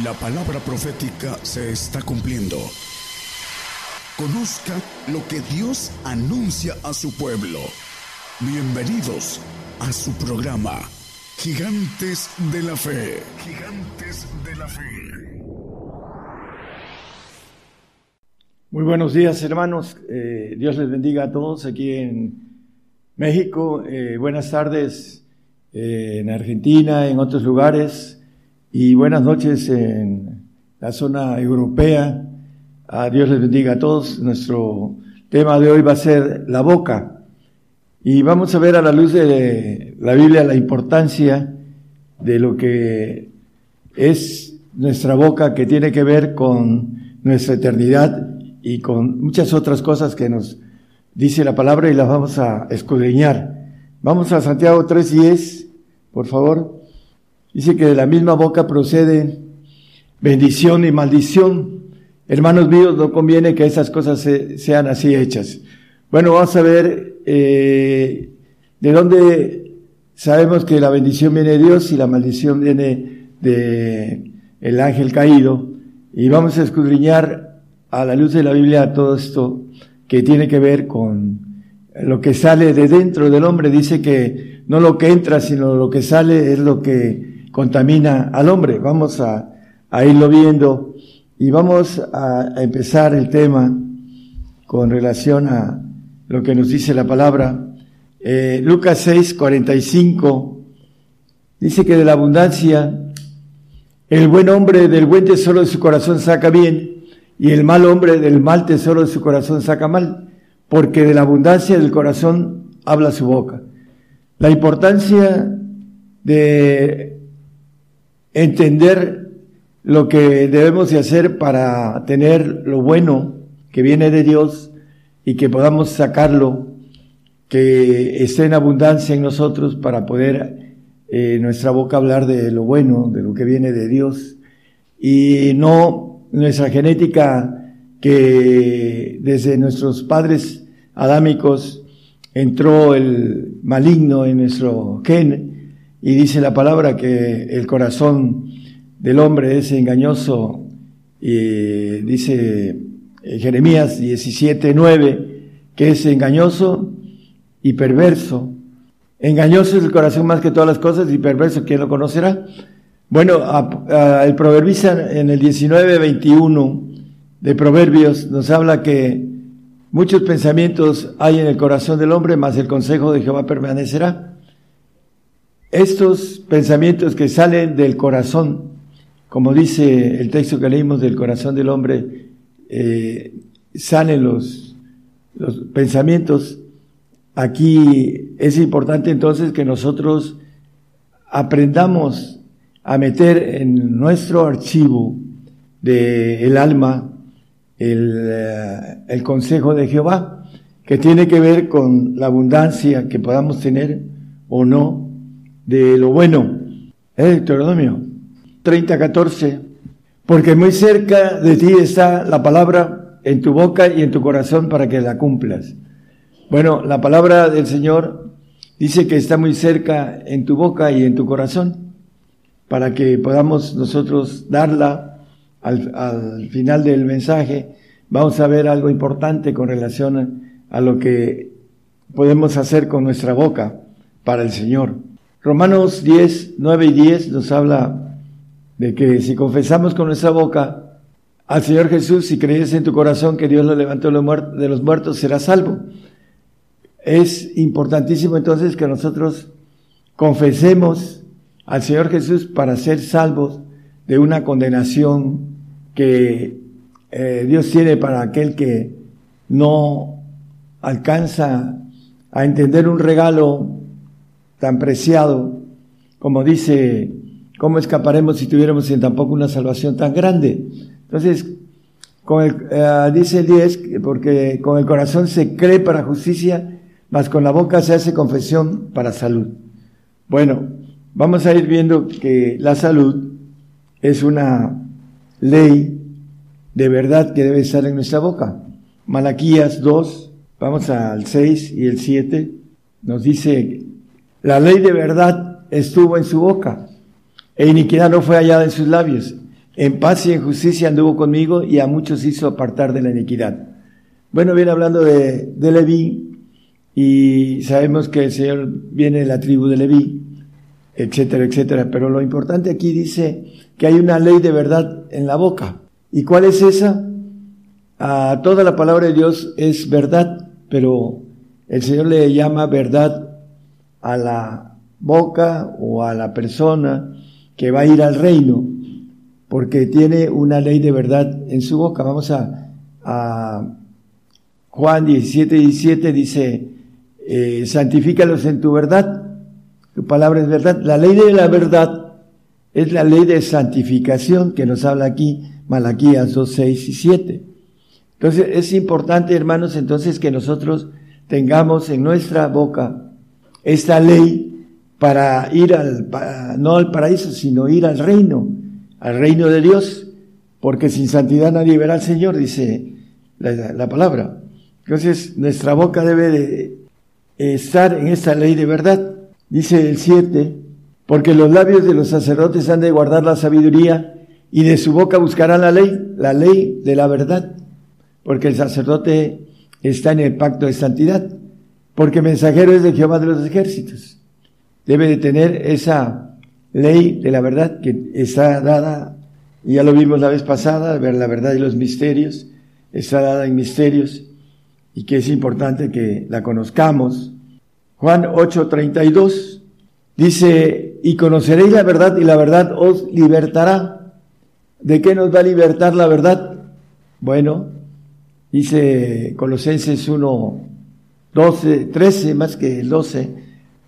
La palabra profética se está cumpliendo. Conozca lo que Dios anuncia a su pueblo. Bienvenidos a su programa, Gigantes de la Fe. Gigantes de la Fe. Muy buenos días hermanos, eh, Dios les bendiga a todos aquí en México, eh, buenas tardes eh, en Argentina, en otros lugares y buenas noches en la zona europea. A Dios les bendiga a todos. Nuestro tema de hoy va a ser la boca. Y vamos a ver a la luz de la Biblia la importancia de lo que es nuestra boca que tiene que ver con nuestra eternidad y con muchas otras cosas que nos dice la palabra y las vamos a escudriñar. Vamos a Santiago 3.10, por favor. Dice que de la misma boca procede bendición y maldición. Hermanos míos, no conviene que esas cosas sean así hechas. Bueno, vamos a ver eh, de dónde sabemos que la bendición viene de Dios y la maldición viene de el ángel caído. Y vamos a escudriñar a la luz de la Biblia todo esto que tiene que ver con lo que sale de dentro del hombre. Dice que no lo que entra, sino lo que sale es lo que contamina al hombre. Vamos a, irlo viendo y vamos a, empezar el tema con relación a lo que nos dice la palabra. Eh, Lucas 6, 45 dice que de la abundancia el buen hombre del buen tesoro de su corazón saca bien y el mal hombre del mal tesoro de su corazón saca mal, porque de la abundancia del corazón habla su boca. La importancia de entender lo que debemos de hacer para tener lo bueno que viene de Dios y que podamos sacarlo, que esté en abundancia en nosotros para poder eh, nuestra boca hablar de lo bueno, de lo que viene de Dios y no nuestra genética que desde nuestros padres adámicos entró el maligno en nuestro gen y dice la palabra que el corazón del hombre es engañoso, y dice eh, Jeremías 17, 9, que es engañoso y perverso. Engañoso es el corazón más que todas las cosas y perverso, ¿quién lo conocerá? Bueno, el proverbista en el 19, 21 de Proverbios nos habla que muchos pensamientos hay en el corazón del hombre, mas el consejo de Jehová permanecerá. Estos pensamientos que salen del corazón, como dice el texto que leímos del corazón del hombre, eh, salen los, pensamientos. Aquí es importante entonces que nosotros aprendamos a meter en nuestro archivo del el alma eh, el consejo de Jehová, que tiene que ver con la abundancia que podamos tener o no de lo bueno. ¿Eh, Deuteronomio 30, 14. Porque muy cerca de ti está la palabra en tu boca y en tu corazón para que la cumplas. Bueno, la palabra del Señor dice que está muy cerca en tu boca y en tu corazón para que podamos nosotros darla al, al final del mensaje. Vamos a ver algo importante con relación a lo que podemos hacer con nuestra boca para el Señor. Romanos 10, 9 y 10 nos habla de que si confesamos con nuestra boca al Señor Jesús y crees en tu corazón que Dios lo levantó de los muertos, serás salvo. Es importantísimo entonces que nosotros confesemos al Señor Jesús para ser salvos de una condenación que eh, Dios tiene para aquel que no alcanza a entender un regalo tan preciado, como dice, ¿cómo escaparemos si tuviéramos en tampoco una salvación tan grande? Entonces, con eh, dice el 10, porque con el corazón se cree para justicia, mas con la boca se hace confesión para salud. Bueno, vamos a ir viendo que la salud es una ley de verdad que debe estar en nuestra boca. Malaquías 2, vamos al 6 y el 7, nos dice la ley de verdad estuvo en su boca, e iniquidad no fue hallada en sus labios. En paz y en justicia anduvo conmigo y a muchos hizo apartar de la iniquidad. Bueno, viene hablando de, de Leví y sabemos que el Señor viene de la tribu de Leví, etcétera, etcétera. Pero lo importante aquí dice que hay una ley de verdad en la boca. ¿Y cuál es esa? A toda la palabra de Dios es verdad, pero el Señor le llama verdad a la boca o a la persona que va a ir al reino, porque tiene una ley de verdad en su boca. Vamos a, Juan 17, 17 dice, eh, santifícalos en tu verdad, tu palabra es verdad. La ley de la verdad es la ley de santificación que nos habla aquí Malaquías 2, 6 y 7. Entonces es importante, hermanos, entonces que nosotros tengamos en nuestra boca esta ley para ir al, no al paraíso, sino ir al reino, al reino de Dios, porque sin santidad nadie verá al Señor, dice la, la palabra. Entonces nuestra boca debe de estar en esta ley de verdad. Dice el 7, porque los labios de los sacerdotes han de guardar la sabiduría y de su boca buscarán la ley, la ley de la verdad porque el sacerdote está en el pacto de santidad, porque mensajero es de Jehová de los ejércitos. Debe de tener esa ley de la verdad que está dada, y ya lo vimos la vez pasada, ver la verdad y los misterios, está dada en misterios, y que es importante que la conozcamos. Juan 8:32 dice, y conoceréis la verdad y la verdad os libertará. ¿De qué nos va a libertar la verdad? Bueno, Dice Colosenses 1, 12, 13, más que el 12,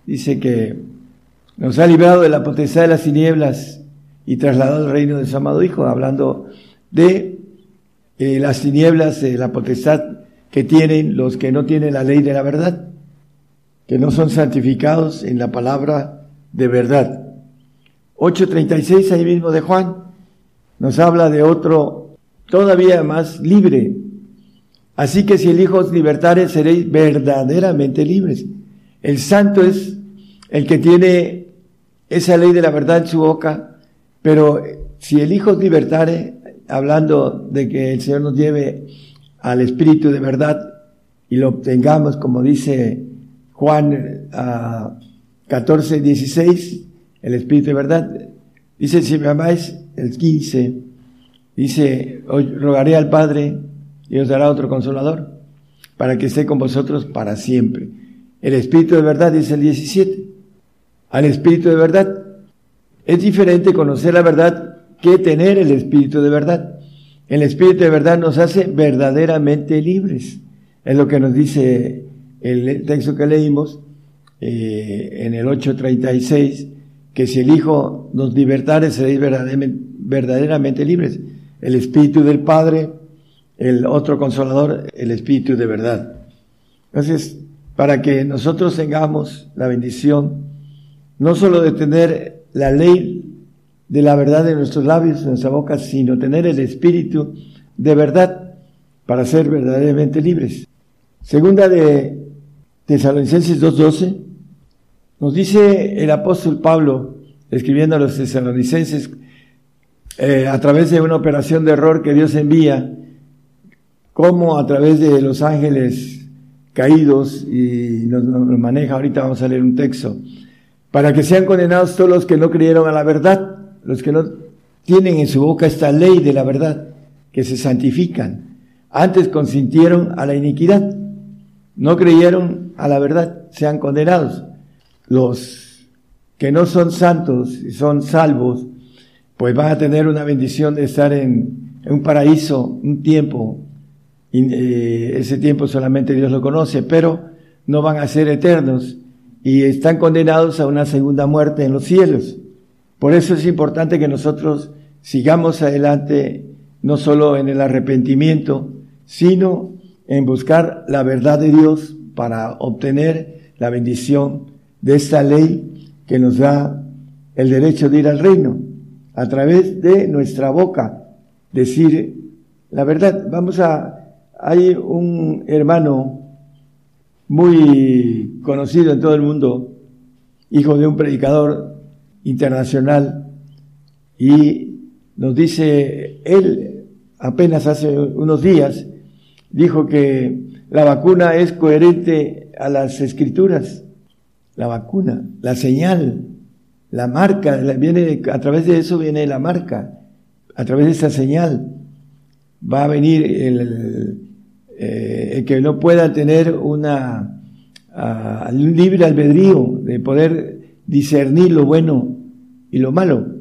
dice que nos ha librado de la potestad de las tinieblas y trasladado al reino de su amado Hijo, hablando de eh, las tinieblas, de la potestad que tienen los que no tienen la ley de la verdad, que no son santificados en la palabra de verdad. 8.36 ahí mismo de Juan nos habla de otro todavía más libre, Así que si el Hijo os libertare, seréis verdaderamente libres. El santo es el que tiene esa ley de la verdad en su boca, pero si el Hijo os libertare, hablando de que el Señor nos lleve al Espíritu de verdad y lo obtengamos, como dice Juan 14, 16, el Espíritu de verdad, dice, si me amáis, el 15, dice, rogaré al Padre y os dará otro consolador, para que esté con vosotros para siempre. El Espíritu de verdad dice el 17. Al Espíritu de verdad. Es diferente conocer la verdad que tener el Espíritu de verdad. El Espíritu de verdad nos hace verdaderamente libres. Es lo que nos dice el texto que leímos eh, en el 8.36, que si el Hijo nos libertare seréis verdaderamente, verdaderamente libres. El Espíritu del Padre el otro consolador, el Espíritu de verdad. Entonces, para que nosotros tengamos la bendición, no solo de tener la ley de la verdad en nuestros labios, en nuestra boca, sino tener el Espíritu de verdad para ser verdaderamente libres. Segunda de Tesalonicenses 2.12, nos dice el apóstol Pablo, escribiendo a los tesalonicenses, eh, a través de una operación de error que Dios envía, cómo a través de los ángeles caídos, y nos, maneja, ahorita vamos a leer un texto, para que sean condenados todos los que no creyeron a la verdad, los que no tienen en su boca esta ley de la verdad, que se santifican. Antes consintieron a la iniquidad, no creyeron a la verdad, sean condenados. Los que no son santos y son salvos, pues van a tener una bendición de estar en, en un paraíso un tiempo eh, ese tiempo solamente Dios lo conoce, pero no van a ser eternos y están condenados a una segunda muerte en los cielos. Por eso es importante que nosotros sigamos adelante, no solo en el arrepentimiento, sino en buscar la verdad de Dios para obtener la bendición de esta ley que nos da el derecho de ir al reino, a través de nuestra boca, decir la verdad. Vamos a hay un hermano muy conocido en todo el mundo, hijo de un predicador internacional, y nos dice, él apenas hace unos días dijo que la vacuna es coherente a las escrituras, la vacuna, la señal, la marca, viene, a través de eso viene la marca, a través de esa señal va a venir el, eh, que no pueda tener una libre albedrío de poder discernir lo bueno y lo malo.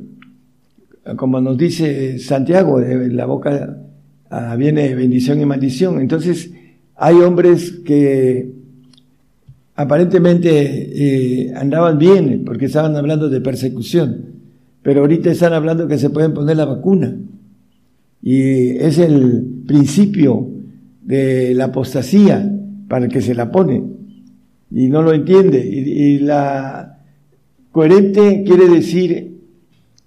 Como nos dice Santiago, de la boca uh, viene bendición y maldición. Entonces, hay hombres que aparentemente eh, andaban bien porque estaban hablando de persecución, pero ahorita están hablando que se pueden poner la vacuna. Y es el principio de la apostasía para el que se la pone. Y no lo entiende. Y, la coherente quiere decir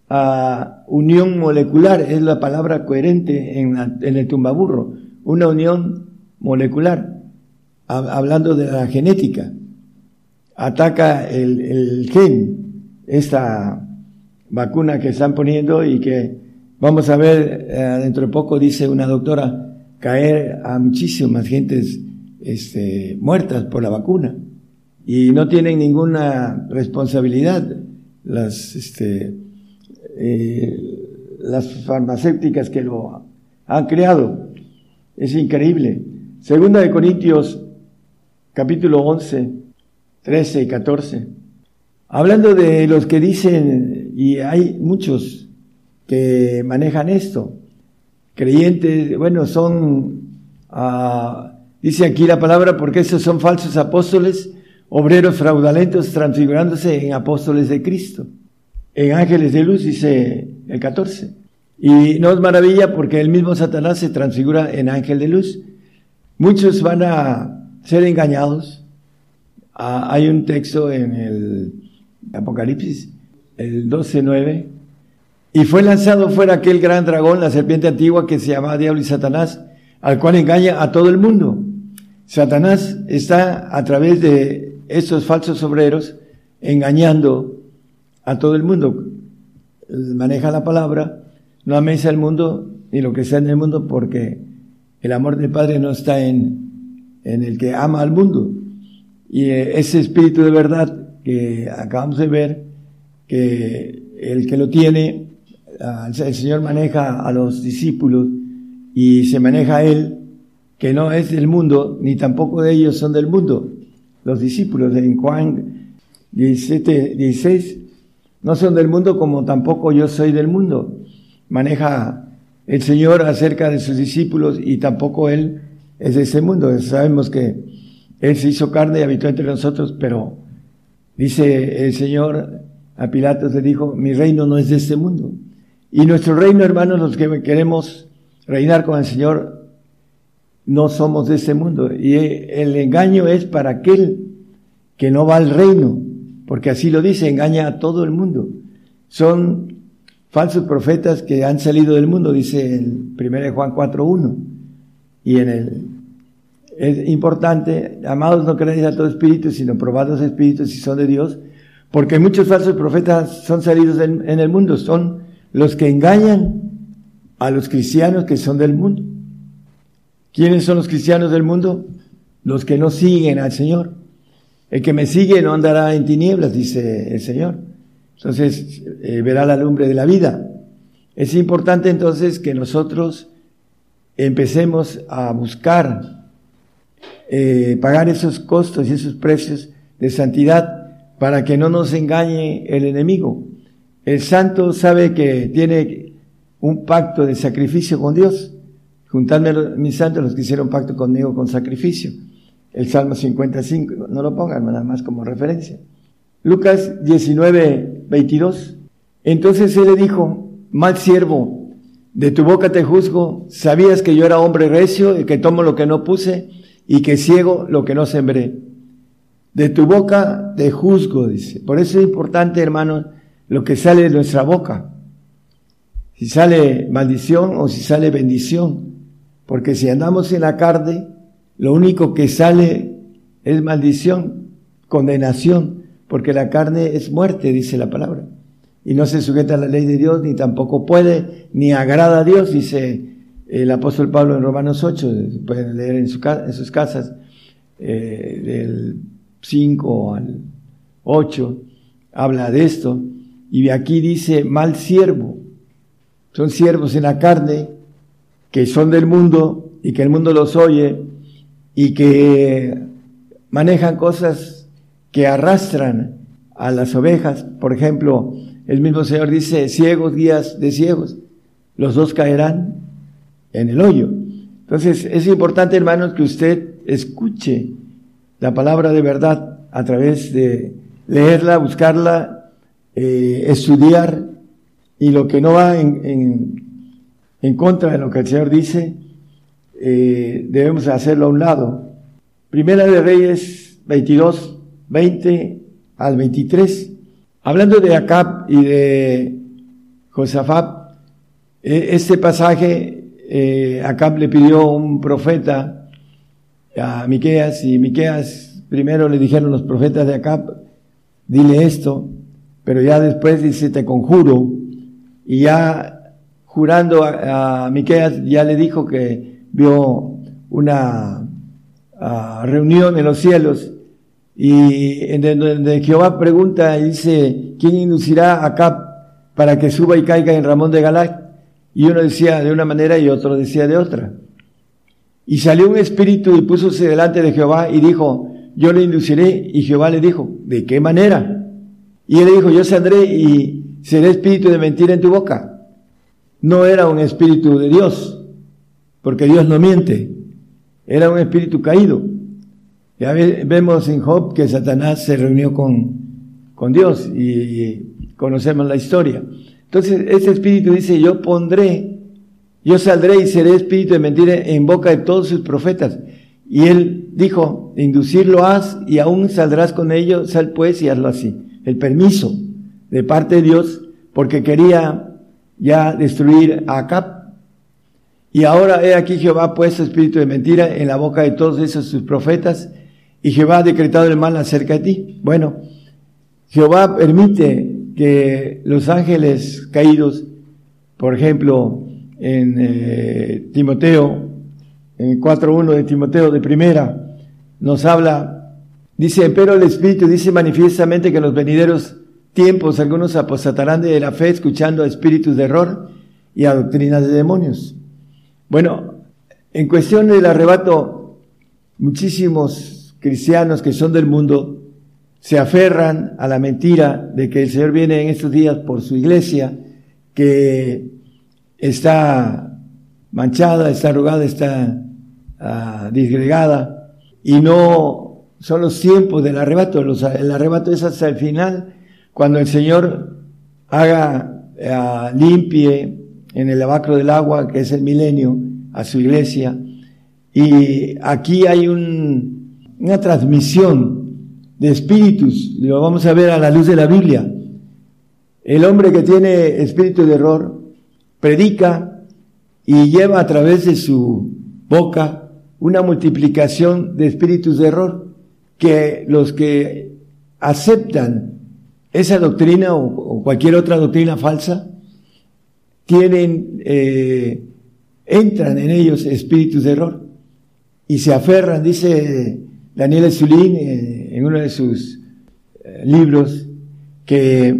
a unión molecular, es la palabra coherente en, en el tumbaburro, una unión molecular, hablando de la genética. Ataca el, el gen, esta vacuna que están poniendo y que vamos a ver eh, dentro de poco, dice una doctora, caer a muchísimas gentes este, muertas por la vacuna y no tienen ninguna responsabilidad las, este, eh, las farmacéuticas que lo han creado. Es increíble. Segunda de Corintios, capítulo 11, 13 y 14. Hablando de los que dicen, y hay muchos que manejan esto, creyentes, bueno, son, uh, dice aquí la palabra, porque esos son falsos apóstoles, obreros fraudulentos transfigurándose en apóstoles de Cristo, en ángeles de luz, dice el 14. Y no es maravilla porque el mismo Satanás se transfigura en ángel de luz. Muchos van a ser engañados. Ah, hay un texto en el Apocalipsis, el 12.9, y fue lanzado fuera aquel gran dragón, la serpiente antigua que se llama Diablo y Satanás, al cual engaña a todo el mundo. Satanás está a través de estos falsos obreros engañando a todo el mundo. Maneja la palabra, no améis al mundo ni lo que sea en el mundo porque el amor del Padre no está en, en el que ama al mundo. Y eh, ese espíritu de verdad que acabamos de ver, que el que lo tiene el Señor maneja a los discípulos y se maneja a Él, que no es del mundo, ni tampoco de ellos son del mundo. Los discípulos en Juan 17, 16 no son del mundo como tampoco yo soy del mundo. Maneja el Señor acerca de sus discípulos y tampoco Él es de ese mundo. Sabemos que Él se hizo carne y habitó entre nosotros, pero dice el Señor a Pilatos le dijo, mi reino no es de este mundo. Y nuestro reino, hermanos, los que queremos reinar con el Señor, no somos de este mundo. Y el engaño es para aquel que no va al reino, porque así lo dice, engaña a todo el mundo. Son falsos profetas que han salido del mundo, dice en 1 Juan 4.1. Y en el, es importante, amados, no creáis a todo espíritu, sino probad los espíritus si son de Dios, porque muchos falsos profetas son salidos en el mundo, son los que engañan a los cristianos que son del mundo. ¿Quiénes son los cristianos del mundo? Los que no siguen al Señor. El que me sigue no andará en tinieblas, dice el Señor. Entonces eh, verá la lumbre de la vida. Es importante entonces que nosotros empecemos a buscar eh, pagar esos costos y esos precios de santidad para que no nos engañe el enemigo. El santo sabe que tiene un pacto de sacrificio con Dios. Juntadme mis santos los que hicieron pacto conmigo con sacrificio. El Salmo 55, no lo pongan nada más como referencia. Lucas 19, 22. Entonces él le dijo, mal siervo, de tu boca te juzgo, sabías que yo era hombre recio y que tomo lo que no puse y que ciego lo que no sembré. De tu boca te juzgo, dice. Por eso es importante, hermanos, lo que sale de nuestra boca. Si sale maldición o si sale bendición. Porque si andamos en la carne, lo único que sale es maldición, condenación, porque la carne es muerte, dice la palabra. y no se sujeta a la ley de Dios, ni tampoco puede, ni agrada a Dios, dice el apóstol Pablo en Romanos 8, pueden leer en, sus casas, eh, del 5 al 8, habla de esto, y aquí dice mal siervo, son siervos en la carne, que son del mundo y que el mundo los oye y que manejan cosas que arrastran a las ovejas. Por ejemplo, el mismo Señor dice, ciegos, guías de ciegos, los dos caerán en el hoyo. Entonces, es importante, hermanos, que usted escuche la palabra de verdad a través de leerla, buscarla, eh, estudiar, y lo que no va en, en, contra de lo que el Señor dice, eh, debemos hacerlo a un lado. Primera de Reyes 22, 20 al 23. Hablando de Acab y de Josafat, e, este pasaje, eh, Acab le pidió un profeta a Miqueas y Miqueas primero le dijeron los profetas de Acab, dile esto, pero ya después dice, te conjuro, y ya jurando a, Miqueas, ya le dijo que vio una reunión en los cielos y en donde Jehová pregunta y dice, ¿quién inducirá a Cap para que suba y caiga en Ramón de Galac? Y uno decía de una manera y otro decía de otra. Y salió un espíritu y púsose delante de Jehová y dijo, yo le induciré. Y Jehová le dijo, ¿de qué manera? Y él le dijo, yo saldré y seré espíritu de mentira en tu boca. No era un espíritu de Dios, porque Dios no miente. Era un espíritu caído. Ya vemos en Job que Satanás se reunió con, con Dios y, conocemos la historia. Entonces, ese espíritu dice, yo pondré, yo saldré y seré espíritu de mentira en boca de todos sus profetas. Y él dijo, inducirlo haz y aún saldrás con ello, sal pues y hazlo así. El permiso de parte de Dios, porque quería ya destruir a Acab. Y ahora he aquí Jehová ha puesto espíritu de mentira en la boca de todos esos sus profetas y Jehová ha decretado el mal acerca de ti. Bueno, Jehová permite que los ángeles caídos, por ejemplo, en eh, Timoteo, en 4.1 de Timoteo de primera, nos habla, dice, pero el Espíritu dice manifiestamente que en los venideros tiempos algunos apostatarán de la fe escuchando a espíritus de error y a doctrinas de demonios. Bueno, en cuestión del arrebato, muchísimos cristianos que son del mundo se aferran a la mentira de que el Señor viene en estos días por su iglesia, que está manchada, está arrugada, está uh, disgregada, y no son los tiempos del arrebato. el arrebato es hasta el final, cuando el Señor haga, uh, limpie en el lavacro del agua, que es el milenio, a su iglesia. Y aquí hay un, una transmisión de espíritus, lo vamos a ver a la luz de la Biblia. El hombre que tiene espíritu de error predica y lleva a través de su boca una multiplicación de espíritus de error que los que aceptan esa doctrina o, cualquier otra doctrina falsa tienen eh, entran en ellos espíritus de error y se aferran dice Daniel Zulín, eh, en uno de sus eh, libros, que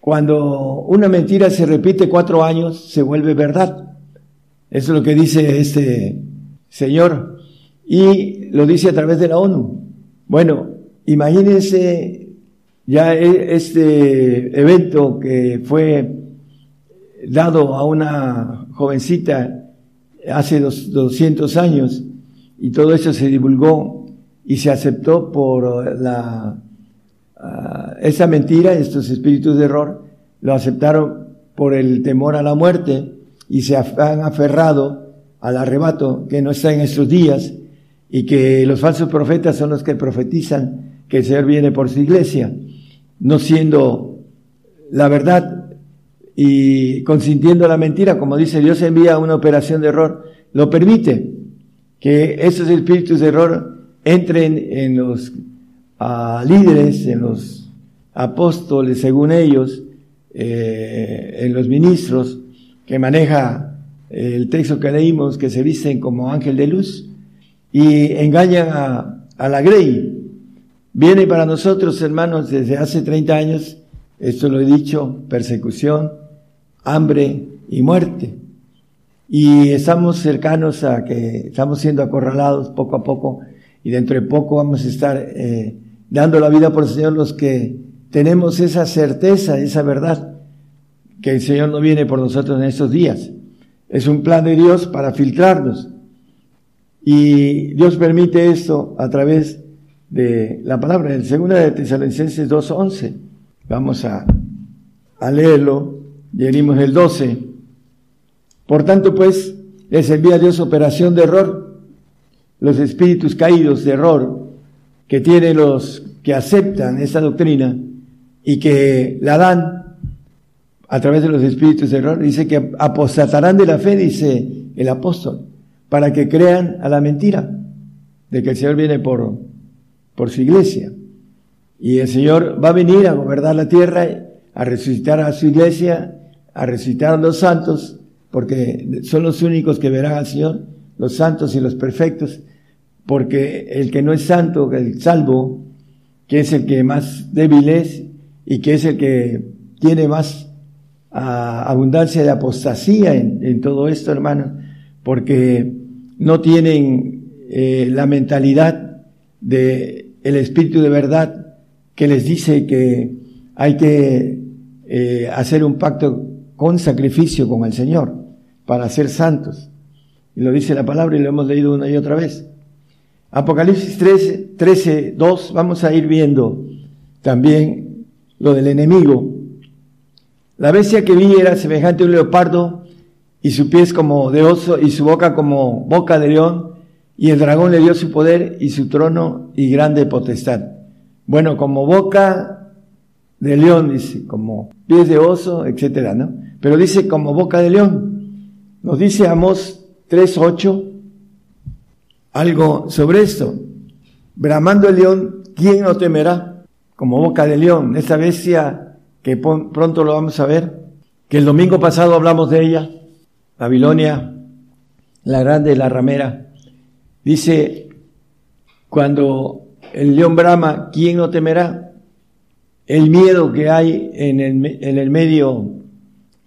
cuando una mentira se repite cuatro años, se vuelve verdad. Eso es lo que dice este señor. Y lo dice a través de la ONU. Bueno, imagínense ya e, este evento que fue dado a una jovencita hace dos, 200 años y todo eso se divulgó y se aceptó por la, ah, esa mentira, estos espíritus de error, lo aceptaron por el temor a la muerte y se han aferrado al arrebato que no está en estos días y que los falsos profetas son los que profetizan que el Señor viene por su iglesia, no siendo la verdad y consintiendo la mentira, como dice Dios envía una operación de error, lo permite, que esos espíritus de error entren en los ah, líderes, en los apóstoles, según ellos, eh, en los ministros, que maneja el texto que leímos, que se visten como ángel de luz y engañan a, la Grey. Viene para nosotros, hermanos, desde hace 30 años, esto lo he dicho, persecución, hambre y muerte. Y estamos cercanos a que estamos siendo acorralados poco a poco y dentro de poco vamos a estar eh, dando la vida por el Señor los que tenemos esa certeza, esa verdad, que el Señor no viene por nosotros en estos días. Es un plan de Dios para filtrarnos. Y Dios permite esto a través de la palabra. En segunda de Tesalonicenses 2.11. Vamos a, a leerlo. Venimos el 12. Por tanto, pues, les envía Dios operación de error. Los espíritus caídos de error que tienen los que aceptan esta doctrina y que la dan a través de los espíritus de error, dice que apostatarán de la fe, dice el apóstol, para que crean a la mentira de que el Señor viene por, por su iglesia. Y el Señor va a venir a gobernar la tierra, a resucitar a su iglesia, a resucitar a los santos, porque son los únicos que verán al Señor, los santos y los perfectos, porque el que no es santo, el salvo, que es el que más débil es y que es el que tiene más abundancia de apostasía en, todo esto, hermano, porque no tienen eh, la mentalidad de espíritu de verdad que les dice que hay que eh, hacer un pacto con sacrificio con el Señor para ser santos. Y lo dice la palabra y lo hemos leído una y otra vez. Apocalipsis 13, 13 2, vamos a ir viendo también lo del enemigo la bestia que vi era semejante a un leopardo, y su pies como de oso, y su boca como boca de león, y el dragón le dio su poder y su trono y grande potestad. Bueno, como boca de león, dice, como pies de oso, etcétera, ¿no? Pero dice como boca de león. Nos dice Amos 3.8 algo sobre esto. Bramando el león, ¿quién no temerá? Como boca de león, esa bestia que pronto lo vamos a ver, que el domingo pasado hablamos de ella, Babilonia, la grande, la ramera. Dice, cuando el león brama, ¿quién no temerá? El miedo que hay en el, en el medio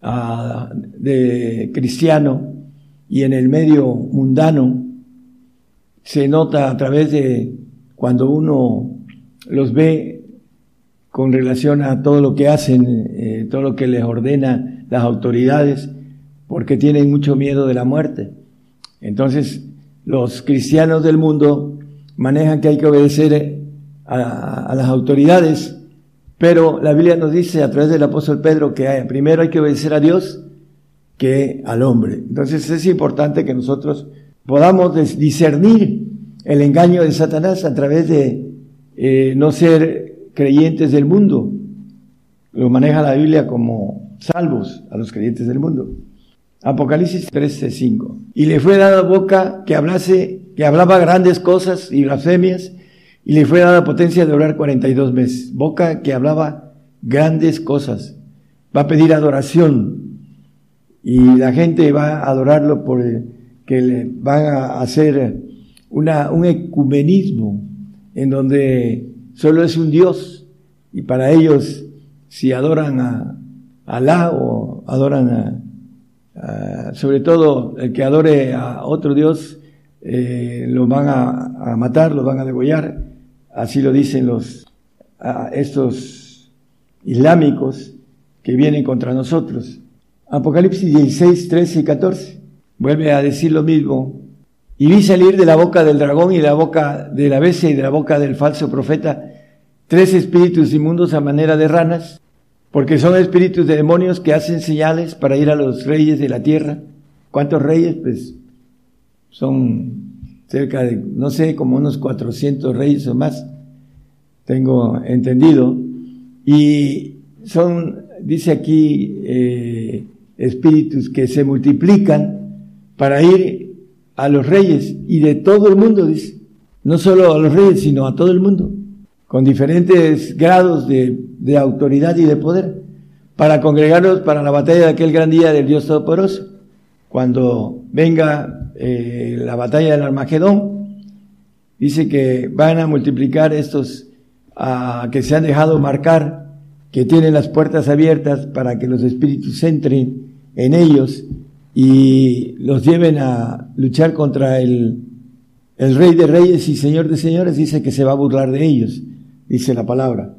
ah, de cristiano y en el medio mundano se nota a través de cuando uno los ve con relación a todo lo que hacen, eh, todo lo que les ordena las autoridades, porque tienen mucho miedo de la muerte. Entonces, los cristianos del mundo manejan que hay que obedecer a, las autoridades, pero la Biblia nos dice a través del apóstol Pedro que primero hay que obedecer a Dios que al hombre. Entonces es importante que nosotros podamos discernir el engaño de Satanás a través de eh, no ser creyentes del mundo. Lo maneja la Biblia como salvos a los creyentes del mundo. Apocalipsis 13:5. Y le fue dada boca que hablase, que hablaba grandes cosas y blasfemias, y le fue dada potencia de orar 42 meses. Boca que hablaba grandes cosas. Va a pedir adoración y la gente va a adorarlo por que le van a hacer una, un ecumenismo en donde solo es un Dios y para ellos si adoran a Alá o adoran a, sobre todo el que adore a otro Dios eh, lo van a, matar, lo van a degollar, así lo dicen los estos islámicos que vienen contra nosotros. Apocalipsis 16, 13 y 14 vuelve a decir lo mismo. Y vi salir de la boca del dragón y de la boca de la y de la boca del falso profeta tres espíritus inmundos a manera de ranas, porque son espíritus de demonios que hacen señales para ir a los reyes de la tierra. ¿Cuántos reyes? Pues son cerca de, no sé, como unos 400 reyes o más, tengo entendido. Y son, dice aquí, eh, espíritus que se multiplican para ir a los reyes y de todo el mundo, dice. No solo a los reyes, sino a todo el mundo, con diferentes grados de, autoridad y de poder, para congregarlos para la batalla de aquel gran día del Dios Todopoderoso. Cuando venga eh, la batalla del Armagedón, dice que van a multiplicar estos que se han dejado marcar, que tienen las puertas abiertas para que los espíritus entren en ellos y los lleven a luchar contra el, el Rey de Reyes y Señor de Señores, dice que se va a burlar de ellos, dice la palabra.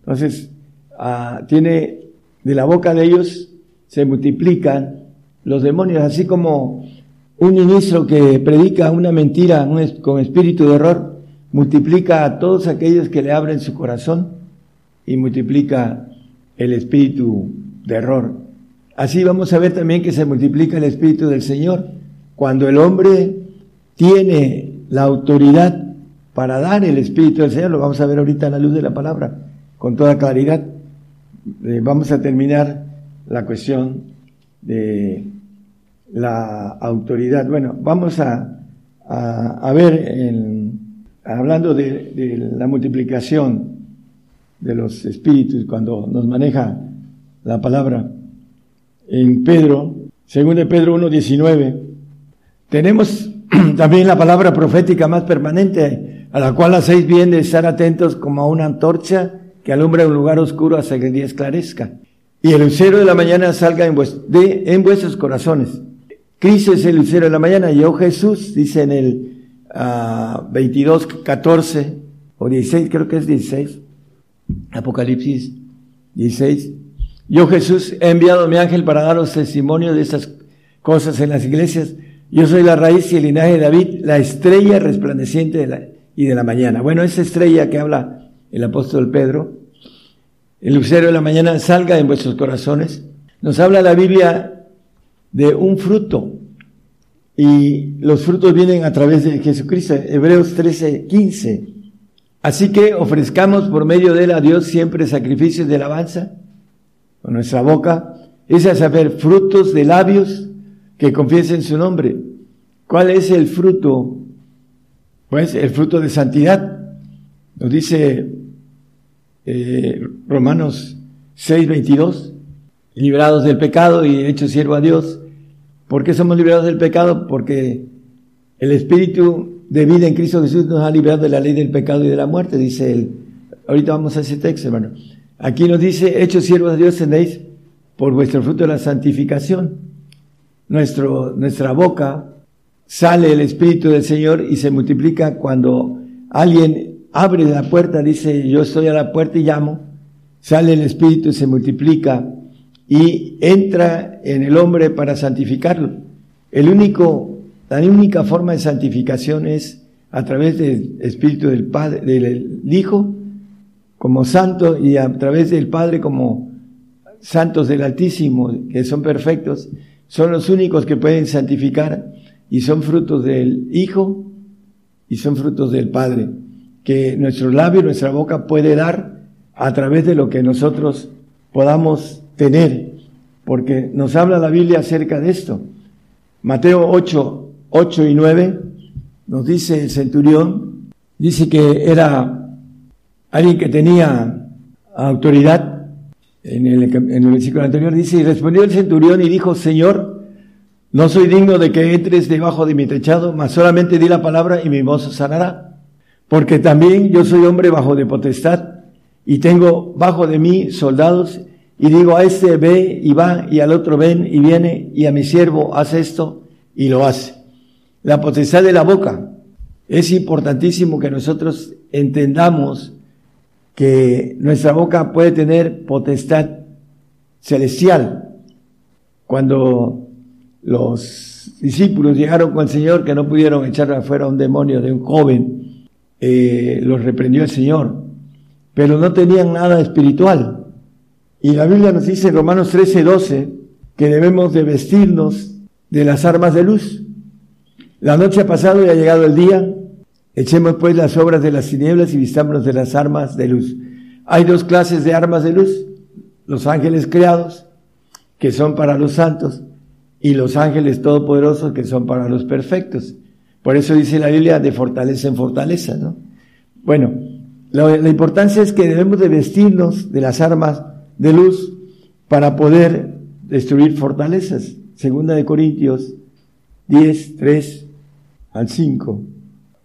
Entonces, ah, tiene de la boca de ellos se multiplican los demonios, así como un ministro que predica una mentira con espíritu de error, multiplica a todos aquellos que le abren su corazón y multiplica el espíritu de error. Así vamos a ver también que se multiplica el espíritu del Señor cuando el hombre tiene la autoridad para dar el espíritu del Señor, lo vamos a ver ahorita a la luz de la palabra, con toda claridad. Eh, vamos a terminar la cuestión de la autoridad. Bueno, vamos a, a, ver, hablando de, de, la multiplicación de los espíritus, cuando nos maneja la palabra en Pedro, según de Pedro 1.19, tenemos también la palabra profética más permanente, a la cual hacéis bien de estar atentos como a una antorcha que alumbra un lugar oscuro hasta que el día. Y el lucero de la mañana salga en, de, en vuestros corazones. Cristo es el lucero de la mañana y yo Jesús, dice en el uh, 22, 14 o 16, creo que es 16, Apocalipsis 16. Yo Jesús he enviado mi ángel para daros testimonio de estas cosas en las iglesias. Yo soy la raíz y el linaje de David, la estrella resplandeciente de la, y de la mañana. Bueno, esa estrella que habla el apóstol Pedro, el lucero de la mañana salga en vuestros corazones. Nos habla la Biblia de un fruto y los frutos vienen a través de Jesucristo. Hebreos 13, 15. Así que ofrezcamos por medio de él a Dios siempre sacrificios de alabanza con nuestra boca, es a saber, frutos de labios que confiesen su nombre. ¿Cuál es el fruto? Pues el fruto de santidad. Nos dice eh, Romanos 6, 22, librados del pecado y hechos siervo a Dios. ¿Por qué somos liberados del pecado? Porque el Espíritu de vida en Cristo Jesús nos ha liberado de la ley del pecado y de la muerte, dice él. Ahorita vamos a ese texto, hermano. Aquí nos dice, hechos siervos a Dios tenéis por vuestro fruto de la santificación. Nuestro, nuestra boca sale el Espíritu del Señor y se multiplica. Cuando alguien abre la puerta, dice, yo estoy a la puerta y llamo, sale el Espíritu y se multiplica y entra en el hombre para santificarlo. El único, la única forma de santificación es a través del Espíritu del Padre, del Hijo, como santo, y a través del Padre como santos del Altísimo, que son perfectos, son los únicos que pueden santificar y son frutos del Hijo y son frutos del Padre que nuestro labio, nuestra boca puede dar a través de lo que nosotros podamos tener, porque nos habla la Biblia acerca de esto. Mateo 8, 8 y 9 nos dice el centurión, dice que era alguien que tenía autoridad, en el, en el versículo anterior dice, y respondió el centurión y dijo, Señor, no soy digno de que entres debajo de mi techado, mas solamente di la palabra y mi voz sanará porque también yo soy hombre bajo de potestad y tengo bajo de mí soldados y digo a este ve y va y al otro ven y viene y a mi siervo hace esto y lo hace. La potestad de la boca. Es importantísimo que nosotros entendamos que nuestra boca puede tener potestad celestial. Cuando los discípulos llegaron con el Señor que no pudieron echar afuera a un demonio de un joven, eh, los reprendió el Señor, pero no tenían nada espiritual. Y la Biblia nos dice en Romanos 13, 12 que debemos de vestirnos de las armas de luz. La noche ha pasado y ha llegado el día. Echemos pues las obras de las tinieblas y vistámonos de las armas de luz. Hay dos clases de armas de luz. Los ángeles creados, que son para los santos, y los ángeles todopoderosos, que son para los perfectos. Por eso dice la Biblia de fortaleza en fortaleza, ¿no? Bueno, la, importancia es que debemos de vestirnos de las armas de luz para poder destruir fortalezas. Segunda de Corintios 10, 3 al 5.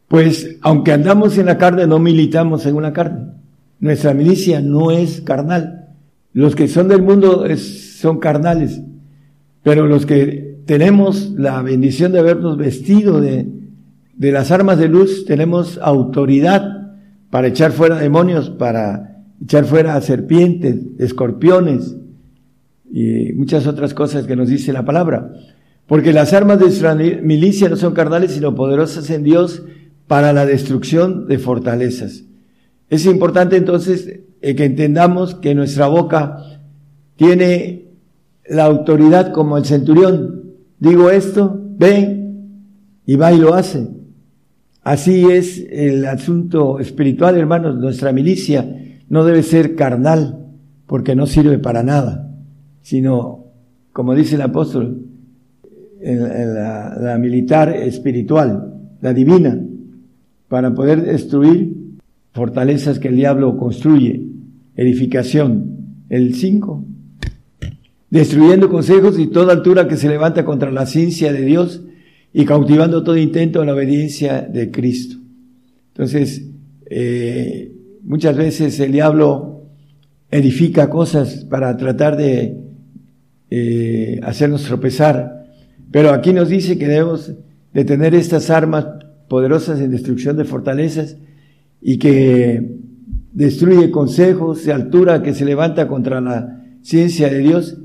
Pues aunque andamos en la carne, no militamos en una carne. Nuestra milicia no es carnal. Los que son del mundo son carnales, pero los que tenemos la bendición de habernos vestido de, de las armas de luz, tenemos autoridad para echar fuera demonios, para echar fuera serpientes, escorpiones y muchas otras cosas que nos dice la palabra. Porque las armas de nuestra milicia no son carnales, sino poderosas en Dios para la destrucción de fortalezas. Es importante entonces eh, que entendamos que nuestra boca tiene la autoridad como el centurión. Digo esto, ven y va y lo hace. Así es el asunto espiritual, hermanos. Nuestra milicia no debe ser carnal, porque no sirve para nada, sino, como dice el apóstol, la, la militar espiritual, la divina, para poder destruir fortalezas que el diablo construye, edificación. El 5. Destruyendo consejos y toda altura que se levanta contra la ciencia de Dios y cautivando todo intento a la obediencia de Cristo. Entonces, eh, muchas veces el diablo edifica cosas para tratar de eh, hacernos tropezar, pero aquí nos dice que debemos de tener estas armas poderosas en destrucción de fortalezas y que destruye consejos de altura que se levanta contra la ciencia de Dios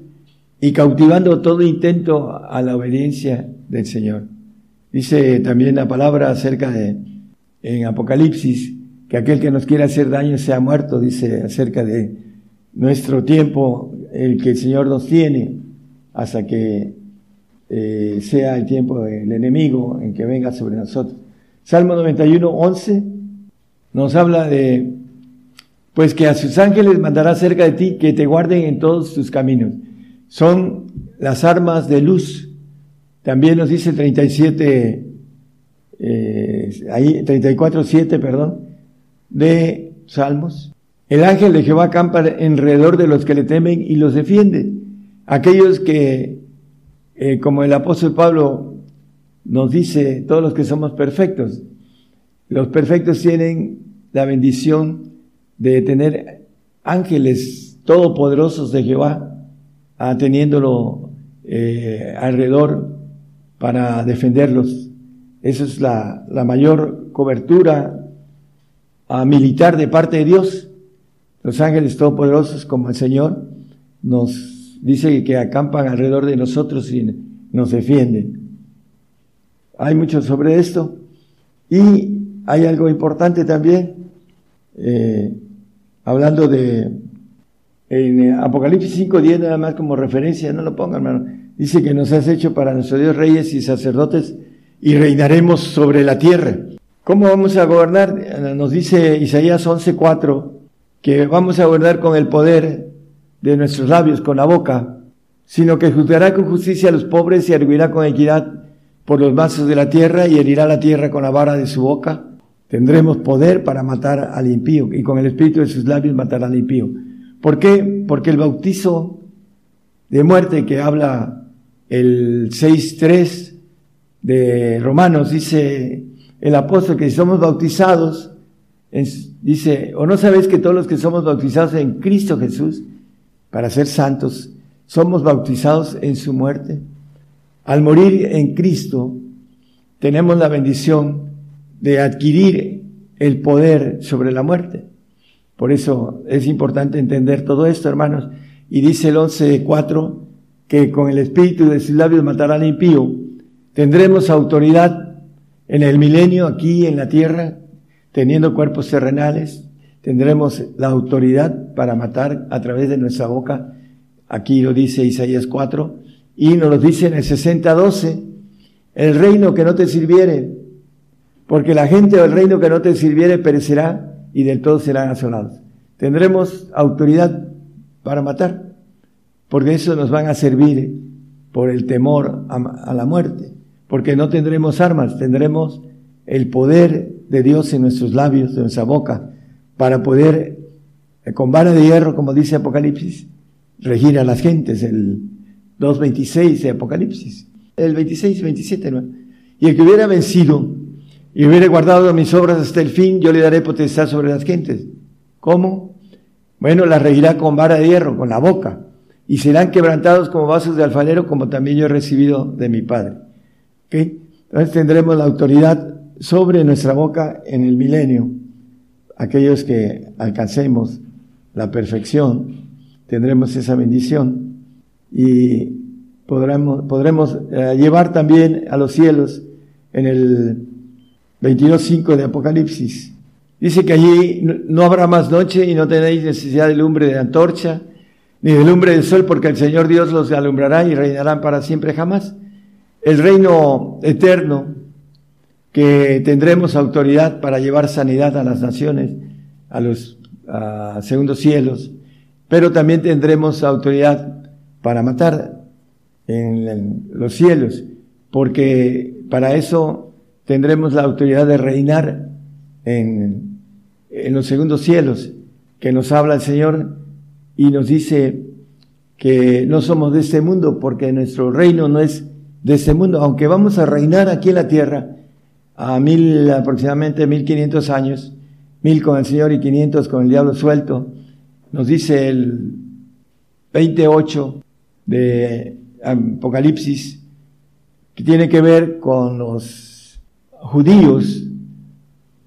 y cautivando todo intento a la obediencia del Señor. Dice también la palabra acerca de, en Apocalipsis, que aquel que nos quiera hacer daño sea muerto, dice acerca de nuestro tiempo, el que el Señor nos tiene, hasta que eh, sea el tiempo del enemigo en que venga sobre nosotros. Salmo 91, 11 nos habla de, pues que a sus ángeles mandará cerca de ti que te guarden en todos tus caminos. Son las armas de luz. También nos dice 37, eh, ahí 34, 7, perdón, de Salmos. El ángel de Jehová acampa alrededor de los que le temen y los defiende. Aquellos que, eh, como el apóstol Pablo nos dice, todos los que somos perfectos, los perfectos tienen la bendición de tener ángeles todopoderosos de Jehová, ah, teniéndolo eh, alrededor para defenderlos. Esa es la, mayor cobertura ah, militar de parte de Dios. Los ángeles todopoderosos como el Señor nos dice que acampan alrededor de nosotros y nos defienden. Hay mucho sobre esto. Y hay algo importante también, eh, hablando de en Apocalipsis 5.10 nada más como referencia, no lo pongan hermano, dice que nos has hecho para nuestro Dios reyes y sacerdotes y reinaremos sobre la tierra. ¿Cómo vamos a gobernar? Nos dice Isaías 11.4 que vamos a gobernar con el poder de nuestros labios, con la boca, sino que juzgará con justicia a los pobres y arguirá con equidad por los vasos de la tierra y herirá la tierra con la vara de su boca Tendremos poder para matar al impío y con el espíritu de sus labios matar al impío. ¿Por qué? Porque el bautizo de muerte que habla el 6.3 de Romanos, dice el apóstol que somos bautizados, dice, o no sabéis que todos los que somos bautizados en Cristo Jesús, para ser santos, somos bautizados en su muerte. Al morir en Cristo, tenemos la bendición de adquirir el poder sobre la muerte. Por eso es importante entender todo esto, hermanos. Y dice el 11.4 que con el espíritu de sus labios matará al impío. Tendremos autoridad en el milenio aquí en la tierra, teniendo cuerpos terrenales. Tendremos la autoridad para matar a través de nuestra boca. Aquí lo dice Isaías 4. Y nos lo dice en el 60.12. El reino que no te sirviere, porque la gente del reino que no te sirviere perecerá y del todo serán asolados. Tendremos autoridad para matar, porque eso nos van a servir por el temor a, la muerte, porque no tendremos armas, tendremos el poder de Dios en nuestros labios, en nuestra boca, para poder, eh, con vara de hierro, como dice Apocalipsis, regir a las gentes, el 2.26 de Apocalipsis, el 26 y 27, ¿no? Y el que hubiera vencido y hubiera guardado mis obras hasta el fin, yo le daré potestad sobre las gentes. ¿Cómo? Bueno, las regirá con vara de hierro, con la boca, y serán quebrantados como vasos de alfarero, como también yo he recibido de mi Padre. ¿Okay? Entonces tendremos la autoridad sobre nuestra boca en el milenio. Aquellos que alcancemos la perfección, tendremos esa bendición y podremos, podremos eh, llevar también a los cielos en el 22.5 de Apocalipsis. Dice que allí no habrá más noche y no tenéis necesidad de lumbre de antorcha, ni de lumbre del sol, porque el Señor Dios los alumbrará y reinarán para siempre jamás. El reino eterno, que tendremos autoridad para llevar sanidad a las naciones, a los segundos cielos, pero también tendremos autoridad para matar en los cielos, porque para eso tendremos la autoridad de reinar en, los segundos cielos, que nos habla el Señor y nos dice que no somos de este mundo, porque nuestro reino no es de este mundo, aunque vamos a reinar aquí en la tierra a mil, aproximadamente mil quinientos años, mil con el Señor y quinientos con el diablo suelto, nos dice el 28 de Apocalipsis, que tiene que ver con los judíos,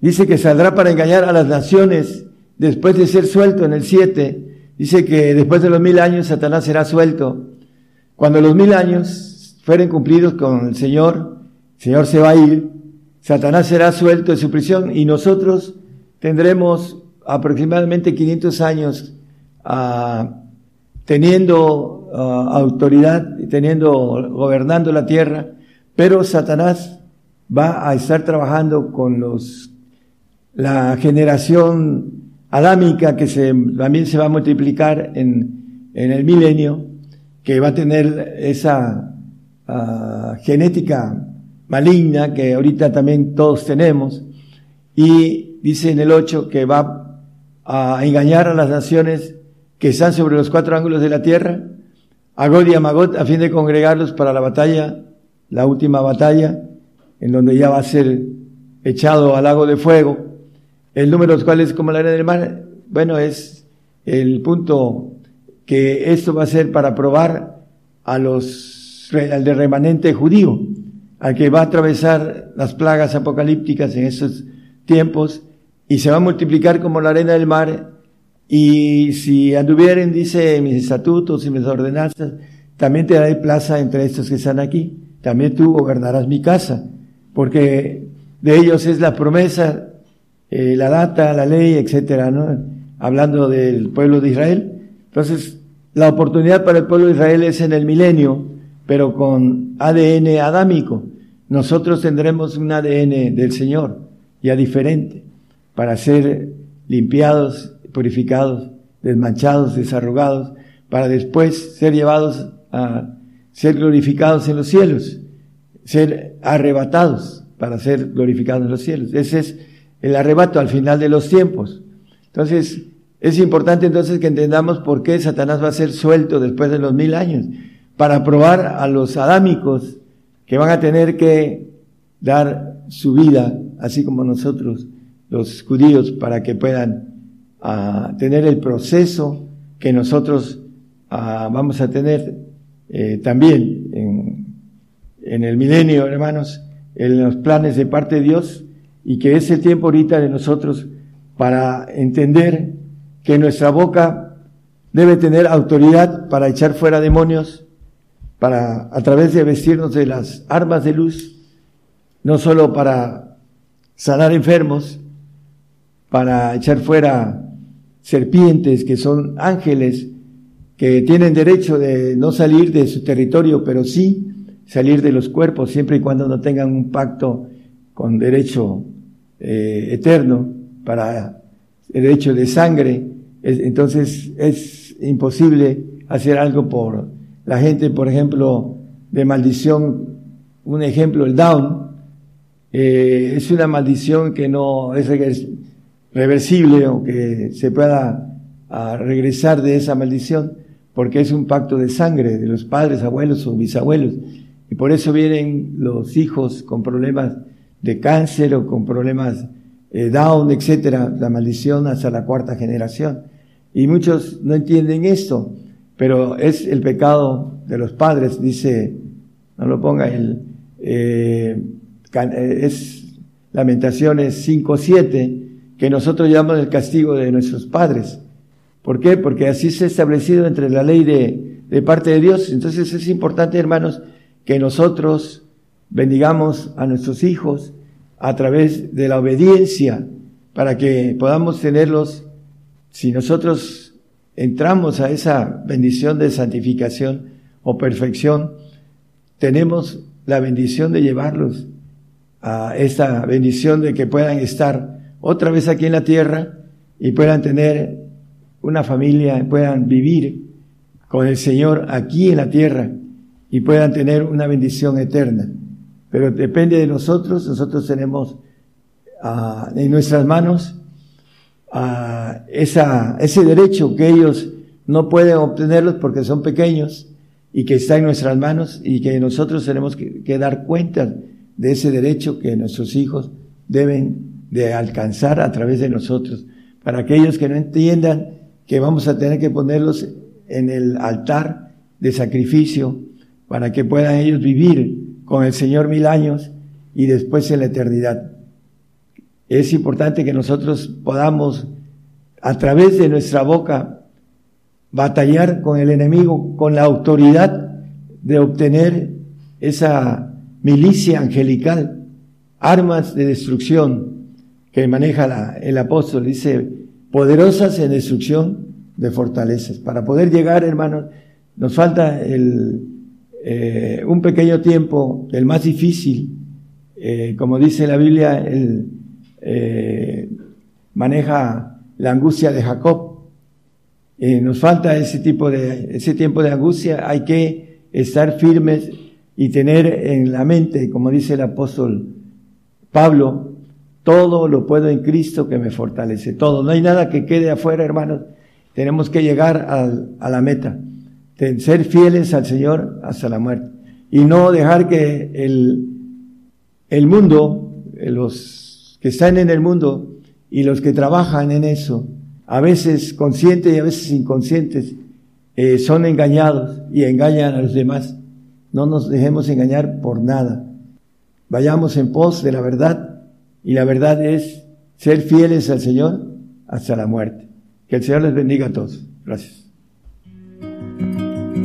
dice que saldrá para engañar a las naciones después de ser suelto en el 7, dice que después de los mil años Satanás será suelto. Cuando los mil años fueren cumplidos con el Señor, el Señor se va a ir, Satanás será suelto de su prisión y nosotros tendremos aproximadamente 500 años ah, teniendo ah, autoridad y teniendo, gobernando la tierra, pero Satanás va a estar trabajando con los, la generación adámica que se, también se va a multiplicar en, en el milenio, que va a tener esa uh, genética maligna que ahorita también todos tenemos, y dice en el 8 que va a engañar a las naciones que están sobre los cuatro ángulos de la tierra, a God y a Magot, a fin de congregarlos para la batalla, la última batalla, en donde ya va a ser echado al lago de fuego. El número de los cuales como la arena del mar, bueno, es el punto que esto va a ser para probar a los, al de remanente judío, al que va a atravesar las plagas apocalípticas en esos tiempos y se va a multiplicar como la arena del mar y si anduvieren, dice, mis estatutos y mis ordenanzas, también te daré plaza entre estos que están aquí. También tú gobernarás mi casa, porque de ellos es la promesa, eh, la data, la ley, etcétera, ¿no? Hablando del pueblo de Israel. Entonces, la oportunidad para el pueblo de Israel es en el milenio, pero con ADN adámico. Nosotros tendremos un ADN del Señor, ya diferente, para ser limpiados purificados, desmanchados, desarrugados, para después ser llevados a ser glorificados en los cielos, ser arrebatados para ser glorificados en los cielos. Ese es el arrebato al final de los tiempos. Entonces, es importante entonces que entendamos por qué Satanás va a ser suelto después de los mil años, para probar a los adámicos que van a tener que dar su vida, así como nosotros, los judíos, para que puedan a tener el proceso que nosotros ah, vamos a tener eh, también en, el milenio, hermanos, en los planes de parte de Dios y que es el tiempo ahorita de nosotros para entender que nuestra boca debe tener autoridad para echar fuera demonios, para a través de vestirnos de las armas de luz, no solo para sanar enfermos, para echar fuera serpientes, que son ángeles, que tienen derecho de no salir de su territorio, pero sí salir de los cuerpos, siempre y cuando no tengan un pacto con derecho eh, eterno para el derecho de sangre. entonces es imposible hacer algo por la gente, por ejemplo, de maldición. Un ejemplo, el Down, eh, es una maldición que no es reversible o que se pueda regresar de esa maldición, porque es un pacto de sangre de los padres, abuelos o bisabuelos. Y por eso vienen los hijos con problemas de cáncer o con problemas eh, Down, etcétera, la maldición hasta la cuarta generación. Y muchos no entienden esto, pero es el pecado de los padres, dice, no lo ponga el, eh, eh es Lamentaciones 5.7, que nosotros llamamos el castigo de nuestros padres. ¿Por qué? Porque así se ha establecido entre la ley de, de parte de Dios. Entonces es importante, hermanos, que nosotros bendigamos a nuestros hijos a través de la obediencia para que podamos tenerlos, si nosotros entramos a esa bendición de santificación o perfección, tenemos la bendición de llevarlos a esta bendición de que puedan estar otra vez aquí en la tierra y puedan tener una familia, puedan vivir con el Señor aquí en la tierra y puedan tener una bendición eterna. Pero depende de nosotros, nosotros tenemos uh, en nuestras manos esa, ese derecho que ellos no pueden obtenerlos porque son pequeños y que está en nuestras manos y que nosotros tenemos que, que dar cuenta de ese derecho que nuestros hijos deben de alcanzar a través de nosotros. Para aquellos que no entiendan que vamos a tener que ponerlos en el altar de sacrificio para que puedan ellos vivir con el Señor mil años y después en la eternidad. Es importante que nosotros podamos, a través de nuestra boca, batallar con el enemigo con la autoridad de obtener esa milicia angelical, armas de destrucción que maneja el apóstol. Dice, poderosas en destrucción de fortalezas. Para poder llegar, hermanos, nos falta el, eh, un pequeño tiempo, el más difícil. Eh, como dice la Biblia, él eh, maneja la angustia de Jacob. nos falta ese tipo de, ese tiempo de angustia. Hay que estar firmes y tener en la mente, como dice el apóstol Pablo, todo lo puedo en Cristo que me fortalece. Todo. No hay nada que quede afuera, hermanos. Tenemos que llegar a la meta de ser fieles al Señor hasta la muerte y no dejar que el, el mundo, los que están en el mundo y los que trabajan en eso, a veces conscientes y a veces inconscientes, eh, son engañados y engañan a los demás. No nos dejemos engañar por nada. Vayamos en pos de la verdad y la verdad es ser fieles al Señor hasta la muerte. Que el Señor les bendiga a todos. Gracias.